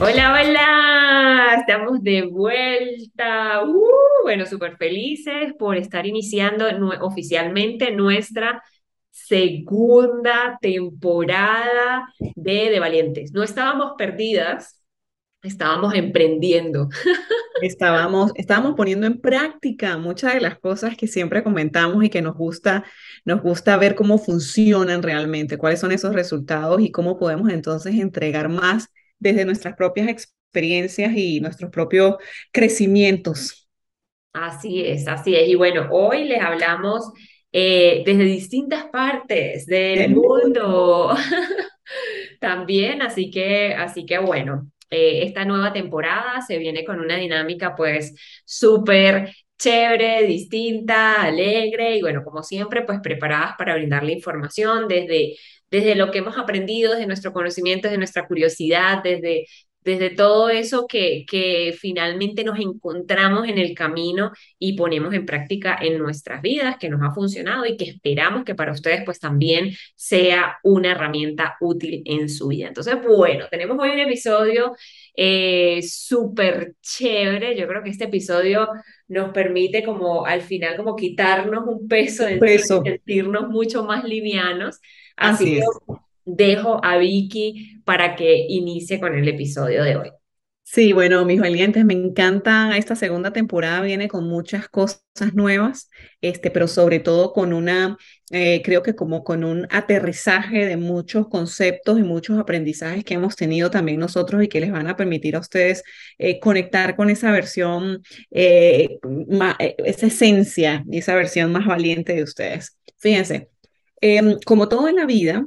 Hola, hola, estamos de vuelta. Uh, bueno, súper felices por estar iniciando oficialmente nuestra segunda temporada de De Valientes. No estábamos perdidas, estábamos emprendiendo. Estábamos, estábamos poniendo en práctica muchas de las cosas que siempre comentamos y que nos gusta, nos gusta ver cómo funcionan realmente, cuáles son esos resultados y cómo podemos entonces entregar más desde nuestras propias experiencias y nuestros propios crecimientos. Así es, así es. Y bueno, hoy les hablamos eh, desde distintas partes del mundo también, así que, así que bueno, eh, esta nueva temporada se viene con una dinámica pues súper chévere, distinta, alegre y bueno, como siempre, pues preparadas para brindarle información desde desde lo que hemos aprendido, desde nuestro conocimiento, desde nuestra curiosidad, desde, desde todo eso que, que finalmente nos encontramos en el camino y ponemos en práctica en nuestras vidas, que nos ha funcionado y que esperamos que para ustedes pues también sea una herramienta útil en su vida. Entonces, bueno, tenemos hoy un episodio eh, súper chévere. Yo creo que este episodio nos permite como al final como quitarnos un peso, de sentirnos mucho más livianos. Así, que dejo a Vicky para que inicie con el episodio de hoy. Sí, bueno, mis valientes, me encanta esta segunda temporada, viene con muchas cosas nuevas, este, pero sobre todo con una, eh, creo que como con un aterrizaje de muchos conceptos y muchos aprendizajes que hemos tenido también nosotros y que les van a permitir a ustedes eh, conectar con esa versión, eh, esa esencia y esa versión más valiente de ustedes. Fíjense, em, como todo en la vida,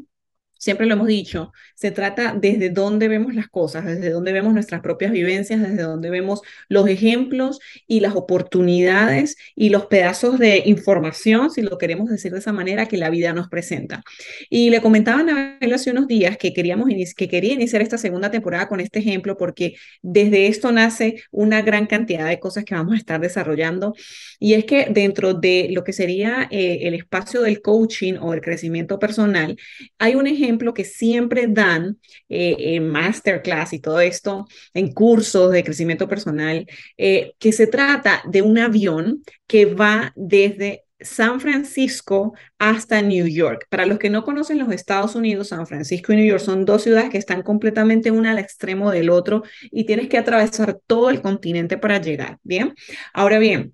siempre lo hemos dicho, se trata desde dónde vemos las cosas, desde dónde vemos nuestras propias vivencias, desde dónde vemos los ejemplos y las oportunidades y los pedazos de información, si lo queremos decir de esa manera, que la vida nos presenta. Y le comentaban a hace unos días que, queríamos que quería iniciar esta segunda temporada con este ejemplo porque desde esto nace una gran cantidad de cosas que vamos a estar desarrollando. Y es que dentro de lo que sería eh, el espacio del coaching o el crecimiento personal, hay un ejemplo ejemplo que siempre dan eh, en masterclass y todo esto, en cursos de crecimiento personal, eh, que se trata de un avión que va desde San Francisco hasta New York. Para los que no conocen los Estados Unidos, San Francisco y New York son dos ciudades que están completamente una al extremo del otro y tienes que atravesar todo el continente para llegar. Bien, ahora bien,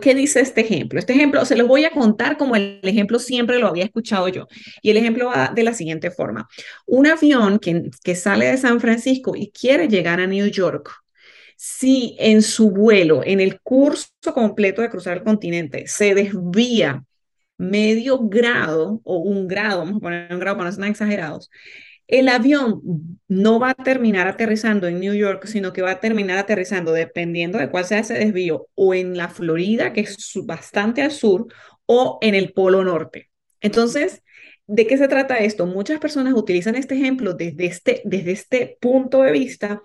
¿qué dice este ejemplo? Este ejemplo se lo voy a contar como el ejemplo siempre lo había escuchado yo. Y el ejemplo va de la siguiente forma. Un avión que, que sale de San Francisco y quiere llegar a New York, si en su vuelo, en el curso completo de cruzar el continente, se desvía medio grado o un grado, vamos a poner un grado para no ser exagerados, el avión no va a terminar aterrizando en New York, sino que va a terminar aterrizando, dependiendo de cuál sea ese desvío, o en la Florida, que es bastante al sur, o en el Polo Norte. Entonces, ¿de qué se trata esto? Muchas personas utilizan este ejemplo desde este, desde este punto de vista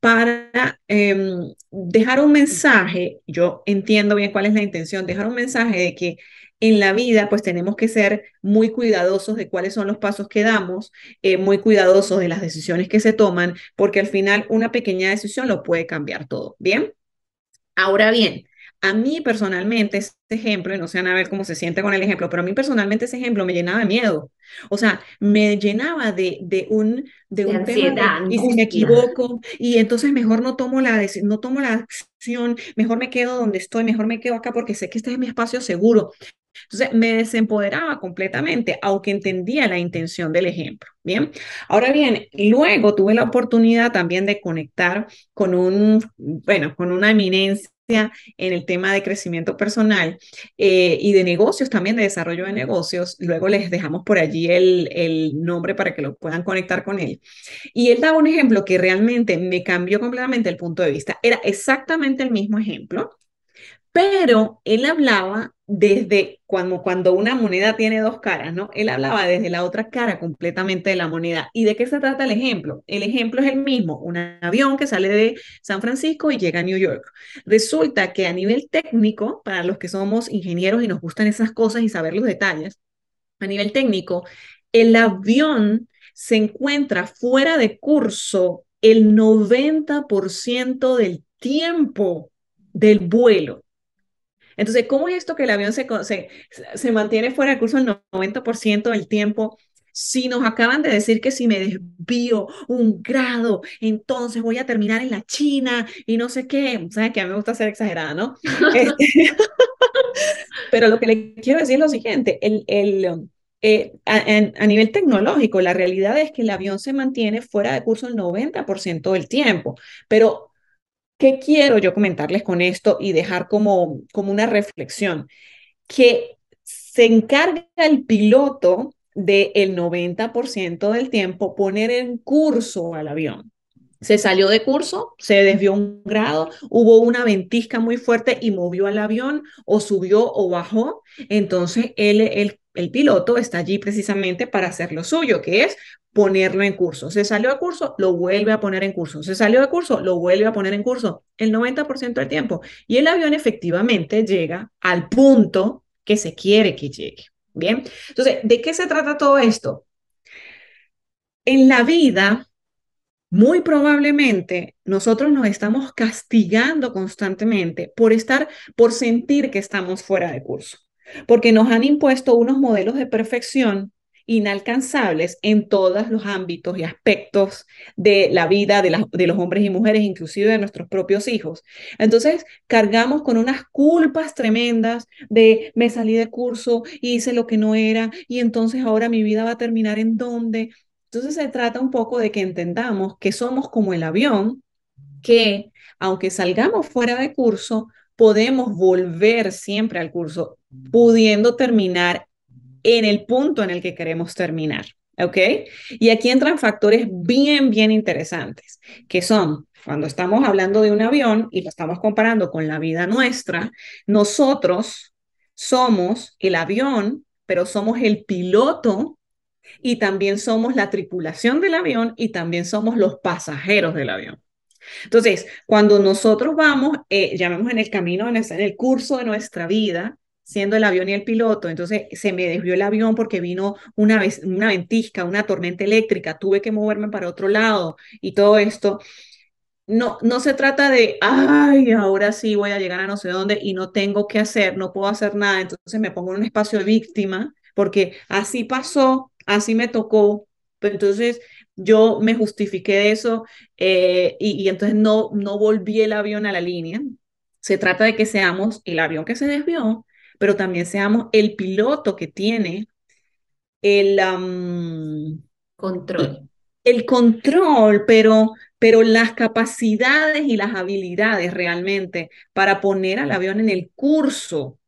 para em, dejar un mensaje, yo entiendo bien cuál es la intención, dejar un mensaje de que en la vida, pues tenemos que ser muy cuidadosos de cuáles son los pasos que damos, eh, muy cuidadosos de las decisiones que se toman, porque al final una pequeña decisión lo puede cambiar todo. Bien. Ahora bien, a mí personalmente ese ejemplo, y no sé a ver cómo se siente con el ejemplo, pero a mí personalmente ese ejemplo me llenaba de miedo. O sea, me llenaba de, de un, de, un ansiedad, y si me equivoco, y entonces mejor no tomo, la, no tomo la acción, mejor me quedo donde estoy, mejor me quedo acá porque sé que este es mi espacio seguro. Entonces me desempoderaba completamente, aunque entendía la intención del ejemplo. Bien, ahora bien, luego tuve la oportunidad también de conectar con un, bueno, con una eminencia en el tema de crecimiento personal eh, y de negocios, también de desarrollo de negocios. Luego les dejamos por allí el, el nombre para que lo puedan conectar con él. Y él daba un ejemplo que realmente me cambió completamente el punto de vista. Era exactamente el mismo ejemplo, pero él hablaba desde cuando, cuando una moneda tiene dos caras, ¿no? Él hablaba desde la otra cara completamente de la moneda. ¿Y de qué se trata el ejemplo? El ejemplo es el mismo, un avión que sale de San Francisco y llega a New York. Resulta que a nivel técnico, para los que somos ingenieros y nos gustan esas cosas y saber los detalles, a nivel técnico, el avión se encuentra fuera de curso el 90% del tiempo del vuelo. Entonces, ¿cómo es esto que el avión se, se, mantiene fuera de curso el 90% del tiempo? Si nos acaban de decir que si me desvío un grado, entonces voy a terminar en la China y no sé qué. ¿Sabes que a mí me gusta ser exagerada, ¿no? Este, pero lo que le quiero decir es lo siguiente, el, el, eh, a, a, nivel tecnológico, la realidad es que el avión se mantiene fuera de curso el 90% del tiempo, pero ¿Qué quiero yo comentarles con esto y dejar como, como una reflexión? Que se encarga el piloto del 90% del tiempo poner en curso al avión. Se salió de curso, se desvió un grado, hubo una ventisca muy fuerte y movió al avión o subió o bajó. Entonces él, el piloto está allí precisamente para hacer lo suyo, que es ponerlo en curso. Se salió de curso, lo vuelve a poner en curso. Se salió de curso, lo vuelve a poner en curso el 90% del tiempo. Y el avión efectivamente llega al punto que se quiere que llegue. Bien, entonces, ¿de qué se trata todo esto? En la vida, muy probablemente nosotros nos estamos castigando constantemente por estar, por sentir que estamos fuera de curso, porque nos han impuesto unos modelos de perfección inalcanzables en todos los ámbitos y aspectos de la vida de, de, los hombres y mujeres, inclusive de nuestros propios hijos. Entonces, cargamos con unas culpas tremendas de me salí de curso, hice lo que no era y entonces ahora mi vida va a terminar en dónde. Entonces se trata un poco de que entendamos que somos como el avión, que aunque salgamos fuera de curso, podemos volver siempre al curso, pudiendo terminar en el punto en el que queremos terminar. ¿Ok? Y aquí entran factores bien, bien interesantes, que son, cuando estamos hablando de un avión y lo estamos comparando con la vida nuestra, nosotros somos el avión, pero somos el piloto y también somos la tripulación del avión y también somos los pasajeros del avión. Entonces, cuando nosotros vamos, eh, llamemos en el camino, en el curso de nuestra vida, siendo el avión y el piloto, entonces se me desvió el avión porque vino una, vez, una ventisca, una tormenta eléctrica, tuve que moverme para otro lado y todo esto. No, no se trata de, ay, ahora sí voy a llegar a no sé dónde y no tengo que hacer, no puedo hacer nada, entonces me pongo en un espacio de víctima porque así pasó, así me tocó, pero entonces yo me justifiqué de eso eh, y, y entonces no, no volví el avión a la línea. Se trata de que seamos el avión que se desvió, pero también seamos el piloto que tiene el control. El control, pero, pero las capacidades y las habilidades realmente para poner al avión en el curso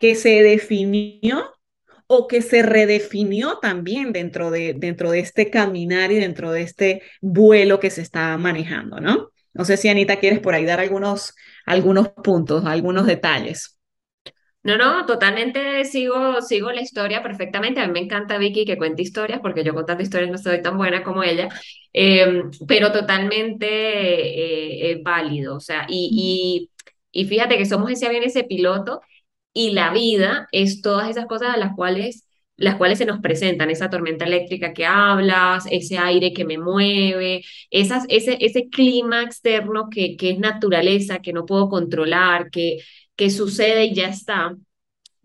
que se definió o que se redefinió también dentro de, dentro de este caminar y dentro de este vuelo que se está manejando, ¿no? No sé si Anita quieres por ahí dar algunos, algunos puntos, algunos detalles. No, no, totalmente sigo, sigo la historia perfectamente. A mí me encanta Vicky que cuente historias, porque yo contando historias no soy tan buena como ella, em, pero totalmente eh, eh, válido. O sea, y, y, y fíjate que somos ese avión, ese piloto, y la vida es todas esas cosas a las cuales las cuales se nos presentan, esa tormenta eléctrica que hablas, ese aire que me mueve, esas, ese, ese clima externo que, que es naturaleza, que no puedo controlar, que, que sucede y ya está,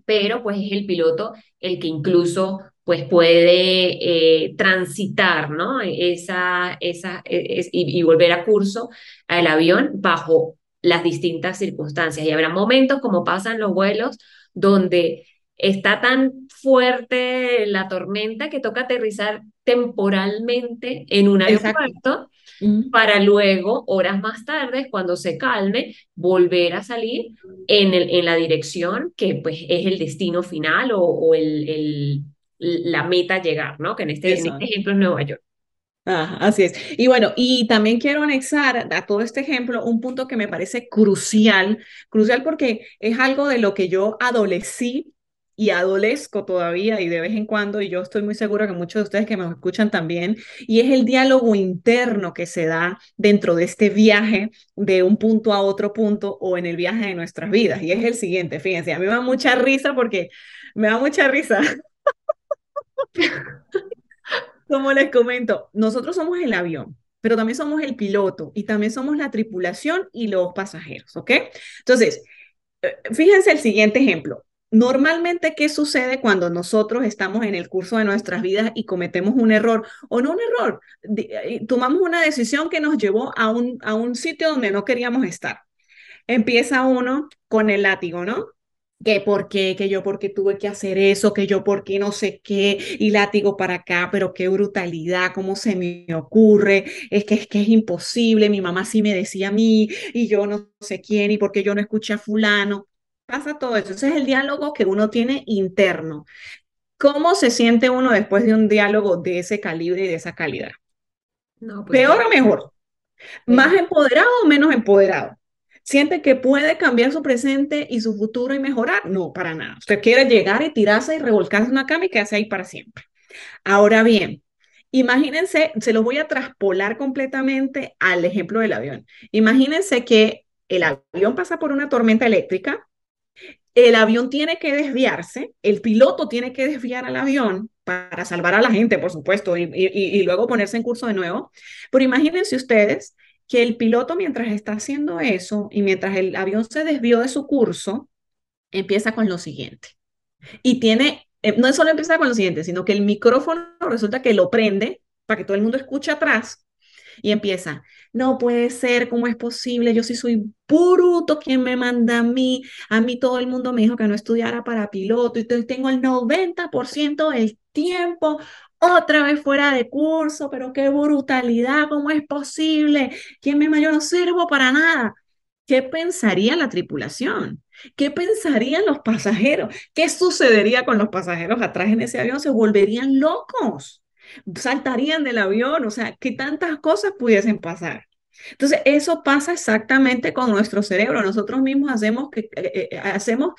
pero pues es el piloto el que incluso pues puede eh, transitar, ¿no? Esa, esa, e, y, volver a curso al avión bajo las distintas circunstancias. Y habrá momentos, como pasan los vuelos, donde está tan fuerte la tormenta que toca aterrizar temporalmente en un aeropuerto para luego, horas más tarde, cuando se calme, volver a salir en, el, en la dirección que pues es el destino final o, el, el, la meta a llegar, ¿no? Que en este, en este ejemplo es Nueva York. Ah, así es. Y bueno, y también quiero anexar a todo este ejemplo un punto que me parece crucial, crucial porque es algo de lo que yo adolecí y adolezco todavía y de vez en cuando, y yo estoy muy segura que muchos de ustedes que me escuchan también, y es el diálogo interno que se da dentro de este viaje de un punto a otro punto o en el viaje de nuestras vidas. Y es el siguiente, fíjense, a mí me da mucha risa porque me da mucha risa. Como les comento, nosotros somos el avión, pero también somos el piloto y también somos la tripulación y los pasajeros, ¿ok? Entonces, eh, fíjense el siguiente ejemplo. Normalmente, ¿qué sucede cuando nosotros estamos en el curso de nuestras vidas y cometemos un error? O no un error, eh, tomamos una decisión que nos llevó a un, a un sitio donde no queríamos estar. Empieza uno con el látigo, ¿no? Que por qué, que yo por qué tuve que hacer eso, que yo por qué no sé qué, y látigo para acá, pero qué brutalidad, cómo se me ocurre, es que es que es imposible, mi mamá sí me decía a mí, y yo no sé quién, y por qué yo no escuché a fulano. Pasa todo eso. Ese es el diálogo que uno tiene interno. ¿Cómo se siente uno después de un diálogo de ese calibre y de esa calidad? No, pues ¿Peor o mejor? ¿Más empoderado o menos empoderado? ¿Siente que puede cambiar su presente y su futuro y mejorar? No, para nada. Usted quiere llegar y tirarse y revolcarse una cama y quedarse ahí para siempre. Ahora bien, imagínense, se los voy a traspolar completamente al ejemplo del avión. Imagínense que el avión pasa por una tormenta eléctrica, el avión tiene que desviarse, el piloto tiene que desviar al avión para salvar a la gente, por supuesto, y, luego ponerse en curso de nuevo. Pero imagínense ustedes que el piloto mientras está haciendo eso y mientras el avión se desvió de su curso, empieza con lo siguiente. Y tiene, eh, no solo empieza con lo siguiente, sino que el micrófono resulta que lo prende para que todo el mundo escuche atrás y empieza, no puede ser, ¿cómo es posible? Yo sí soy bruto, ¿quién me manda a mí? A mí todo el mundo me dijo que no estudiara para piloto y tengo el 90% del tiempo otra vez fuera de curso, pero qué brutalidad, ¿cómo es posible? ¿Quién me Yo no sirvo para nada. ¿Qué pensaría la tripulación? ¿Qué pensarían los pasajeros? ¿Qué sucedería con los pasajeros atrás en ese avión? Se volverían locos saltarían del avión, o sea, que tantas cosas pudiesen pasar. Entonces, eso pasa exactamente con nuestro cerebro. Nosotros mismos hacemos, que, eh, eh, hacemos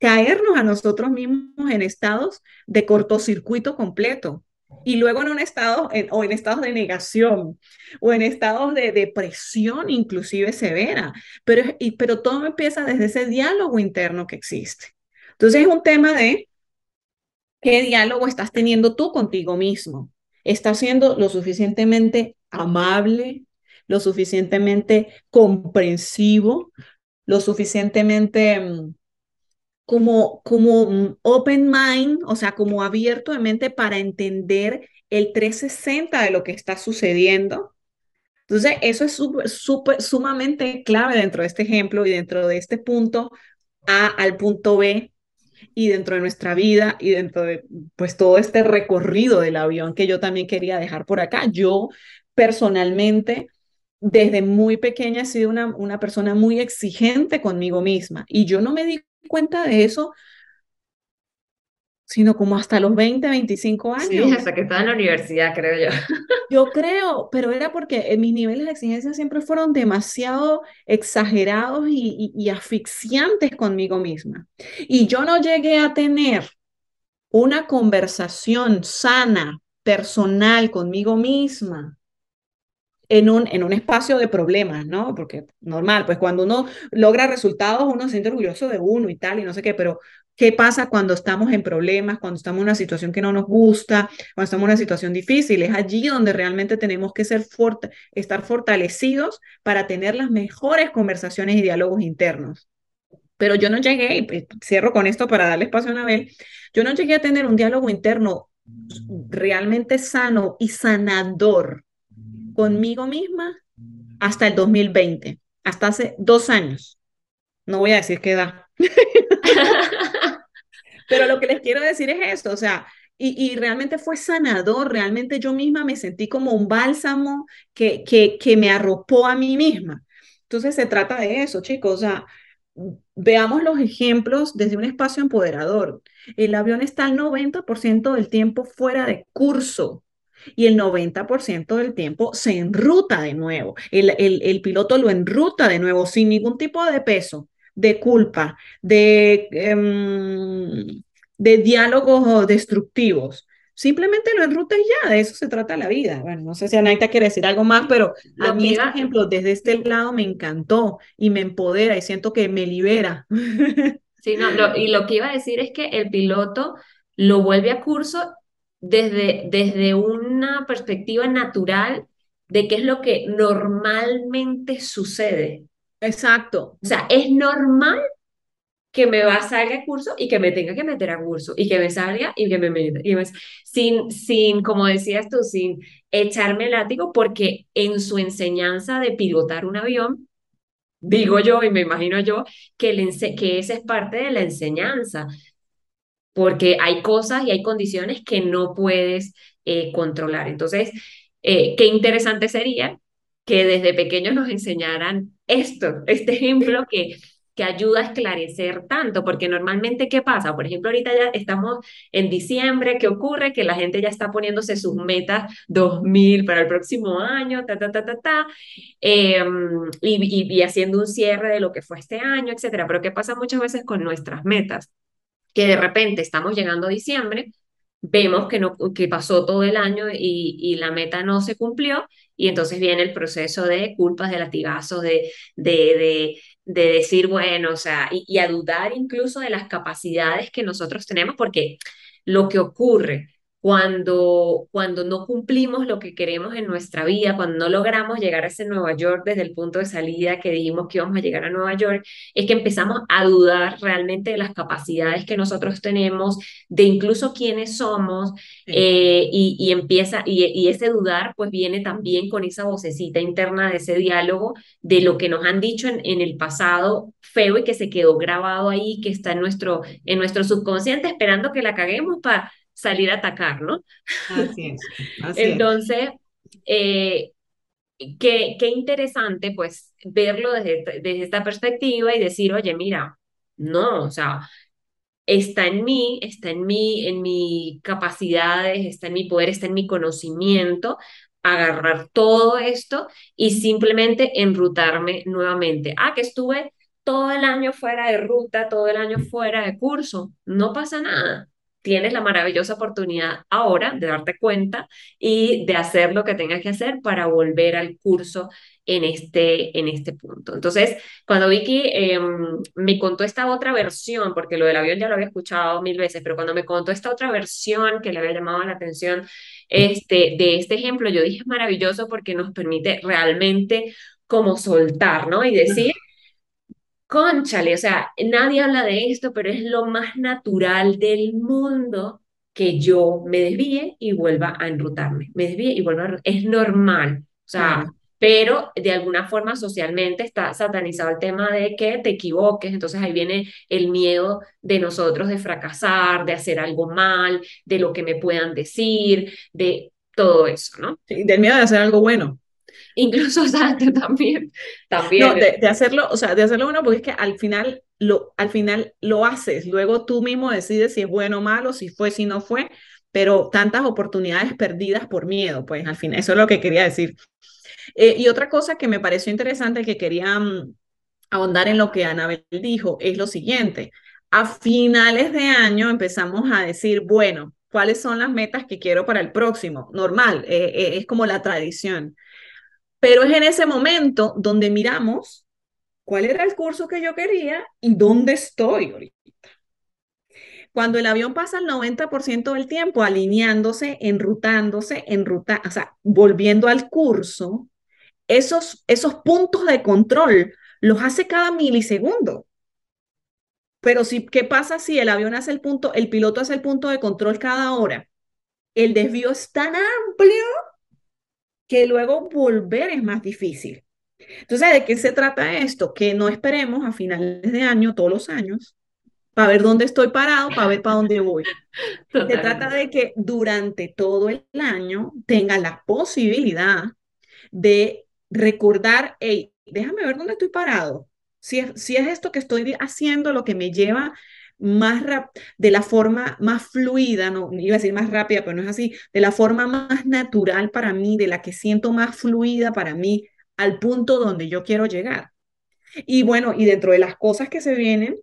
caernos a nosotros mismos en estados de cortocircuito completo y luego en un estado o en estados de negación o en estados de depresión inclusive severa, pero, y, pero todo empieza desde ese diálogo interno que existe. Entonces es un tema de qué diálogo estás teniendo tú contigo mismo. ¿Estás siendo lo suficientemente amable, lo suficientemente comprensivo, lo suficientemente mm, como, como open mind, o sea, como abierto de mente para entender el 360 de lo que está sucediendo? Entonces, eso es súper, sumamente clave dentro de este ejemplo y dentro de este punto A al punto B y dentro de nuestra vida y dentro de pues todo este recorrido del avión que yo también quería dejar por acá. Yo personalmente desde muy pequeña he sido una, una persona muy exigente conmigo misma y yo no me di cuenta de eso sino como hasta los 20, 25 años. Sí, hasta que estaba en la universidad, creo yo. Yo creo, pero era porque mis niveles de exigencia siempre fueron demasiado exagerados y, y, asfixiantes conmigo misma. Y yo no llegué a tener una conversación sana, personal conmigo misma en un, en un espacio de problemas, ¿no? Porque normal, pues cuando uno logra resultados, uno se siente orgulloso de uno y tal, y no sé qué, pero ¿qué pasa cuando estamos en problemas, cuando estamos en una situación que no nos gusta, cuando estamos en una situación difícil? Es allí donde realmente tenemos que ser estar fortalecidos para tener las mejores conversaciones y diálogos internos. Pero yo no llegué, y pues, cierro con esto para darle espacio a Anabel, yo no llegué a tener un diálogo interno realmente sano y sanador conmigo misma hasta el 2020, hasta hace dos años. No voy a decir qué edad. Pero lo que les quiero decir es esto, o sea, y, y, realmente fue sanador, realmente yo misma me sentí como un bálsamo que, que, que me arropó a mí misma. Entonces se trata de eso, chicos, o sea, veamos los ejemplos desde un espacio empoderador. El avión está al 90% del tiempo fuera de curso y el 90% del tiempo se enruta de nuevo. El, el, el, piloto lo enruta de nuevo sin ningún tipo de peso, de culpa, de, um, de diálogos destructivos. Simplemente lo enruta y ya, de eso se trata la vida. Bueno, no sé si Anaita quiere decir algo más, pero a mí este ejemplo desde este lado me encantó y me empodera y siento que me libera. Sí, no, lo, y lo que iba a decir es que el piloto lo vuelve a curso desde, desde una perspectiva natural de qué es lo que normalmente sucede. Exacto. O sea, es normal que me va a salga a curso y que me tenga que meter a curso y que me salga y que me meta. Y sin, sin, como decías tú, sin echarme el látigo, porque en su enseñanza de pilotar un avión, digo yo y me imagino yo que, el, que esa es parte de la enseñanza, porque hay cosas y hay condiciones que no puedes eh, controlar. Entonces, eh, qué interesante sería que desde pequeños nos enseñaran esto, este ejemplo que, que ayuda a esclarecer tanto, porque normalmente, ¿qué pasa? Por ejemplo, ahorita ya estamos en diciembre, ¿qué ocurre? Que la gente ya está poniéndose sus metas 2000 para el próximo año, ta, ta, ta, ta, ta, eh, y, y, y haciendo un cierre de lo que fue este año, etcétera. Pero ¿qué pasa muchas veces con nuestras metas? Que de repente estamos llegando a diciembre, vemos que, no, que pasó todo el año y, y, la meta no se cumplió, y entonces viene el proceso de culpas, de latigazos, de, de, de, de decir, bueno, o sea, y, y a dudar incluso de las capacidades que nosotros tenemos, porque lo que ocurre cuando, cuando no cumplimos lo que queremos en nuestra vida, cuando no logramos llegar a ese Nueva York desde el punto de salida que dijimos que íbamos a llegar a Nueva York, es que empezamos a dudar realmente de las capacidades que nosotros tenemos, de incluso quiénes somos, eh, y, y, empieza, y, y, ese dudar pues viene también con esa vocecita interna de ese diálogo de lo que nos han dicho en, en el pasado feo y que se quedó grabado ahí, que está en nuestro, en nuestro subconsciente esperando que la caguemos para salir a atacar, ¿no? Así es. Así Entonces, eh, qué, qué, interesante pues verlo desde, desde esta perspectiva y decir, oye, mira, no, o sea, está en mí, está en mí, en mis capacidades, está en mi poder, está en mi conocimiento, agarrar todo esto y simplemente enrutarme nuevamente. Ah, que estuve todo el año fuera de ruta, todo el año fuera de curso, no pasa nada tienes la maravillosa oportunidad ahora de darte cuenta y de hacer lo que tengas que hacer para volver al curso en este, en este punto. Entonces, cuando Vicky eh, me contó esta otra versión, porque lo del avión ya lo había escuchado mil veces, pero cuando me contó esta otra versión que le había llamado la atención este, de este ejemplo, yo dije es maravilloso porque nos permite realmente como soltar, ¿no? Y decir, Conchale, o sea, nadie habla de esto, pero es lo más natural del mundo que yo me desvíe y vuelva a enrutarme. Me desvíe y vuelva a... Es normal, o sea, pero de alguna forma socialmente está satanizado el tema de que te equivoques, entonces ahí viene el miedo de nosotros de fracasar, de hacer algo mal, de lo que me puedan decir, de todo eso, ¿no? Sí, del miedo de hacer algo bueno incluso o sea, también, también. De, hacerlo, o sea, de hacerlo bueno, porque es que al final lo, al final lo haces, luego tú mismo decides si es bueno o malo, si fue, si no fue, pero tantas oportunidades perdidas por miedo, pues al final, eso es lo que quería decir. Eh, y otra cosa que me pareció interesante que quería um, ahondar en lo que Anabel dijo es lo siguiente. A finales de año empezamos a decir, bueno, ¿cuáles son las metas que quiero para el próximo? Normal, eh, eh, es como la tradición. Pero es en ese momento donde miramos cuál era el curso que yo quería y dónde estoy ahorita. Cuando el avión pasa el 90% del tiempo alineándose, enrutándose, enruta, o sea, volviendo al curso, esos, esos puntos de control los hace cada milisegundo. Pero si, ¿qué pasa si el avión hace el punto, el piloto hace el punto de control cada hora? El desvío es tan amplio que luego volver es más difícil. Entonces, ¿de qué se trata esto? Que no esperemos a finales de año, todos los años, para ver dónde estoy parado, para ver para dónde voy. Se trata de que durante todo el año tenga la posibilidad de recordar, hey, déjame ver dónde estoy parado. Si es, si es esto que estoy haciendo lo que me lleva más de la forma más fluida, no iba a decir más rápida, pero no es así, de la forma más natural para mí, de la que siento más fluida para mí, al punto donde yo quiero llegar. Y bueno, y dentro de las cosas que se vienen,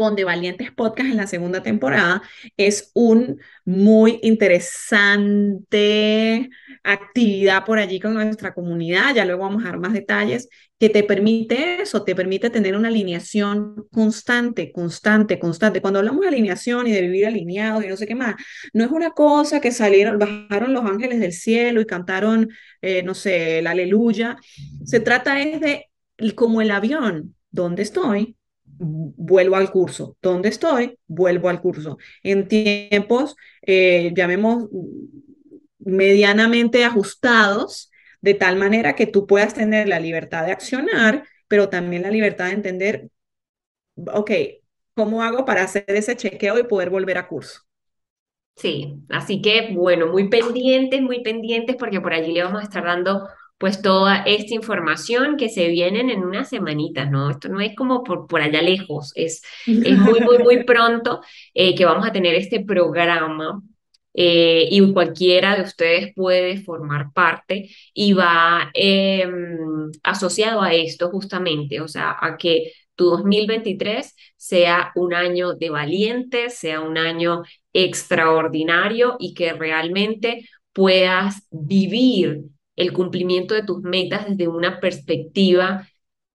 con De Valientes Podcast en la segunda temporada. Es un muy interesante actividad por allí con nuestra comunidad. Ya luego vamos a dar más detalles que te permite eso, te permite tener una alineación constante, constante, constante. Cuando hablamos de alineación y de vivir alineados y no sé qué más, no es una cosa que salieron, bajaron los ángeles del cielo y cantaron, eh, no sé, el aleluya. Se trata es de como el avión, ¿dónde estoy? Vuelvo al curso. ¿Dónde estoy? Vuelvo al curso. En tiempos, eh, llamemos, medianamente ajustados, de tal manera que tú puedas tener la libertad de accionar, pero también la libertad de entender, ok, ¿cómo hago para hacer ese chequeo y poder volver a curso? Sí, así que bueno, muy pendientes, muy pendientes, porque por allí le vamos a estar dando pues toda esta información que se vienen en unas semanitas, ¿no? Esto no es como por, por allá lejos, es, es muy, muy, muy pronto eh, que vamos a tener este programa eh, y cualquiera de ustedes puede formar parte y va em, asociado a esto justamente, o sea, a que tu 2023 sea un año de valientes, sea un año extraordinario y que realmente puedas vivir el cumplimiento de tus metas desde una perspectiva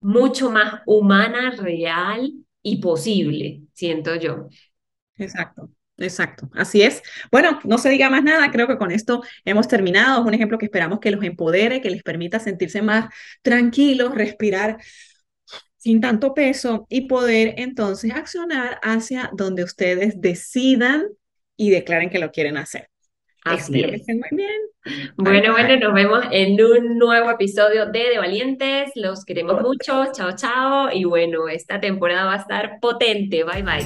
mucho más humana, real y posible, siento yo. Exacto. Exacto, así es. Bueno, no se diga más nada, creo que con esto hemos terminado. Es un ejemplo que esperamos que los empodere, que les permita sentirse más tranquilos, respirar sin tanto peso y poder entonces accionar hacia donde ustedes decidan y declaren que lo quieren hacer. Así es. muy bien. Bueno, bueno, nos vemos en un nuevo episodio de De Valientes. Los queremos mucho. Chao, chao. Y bueno, esta temporada va a estar potente. Bye, bye.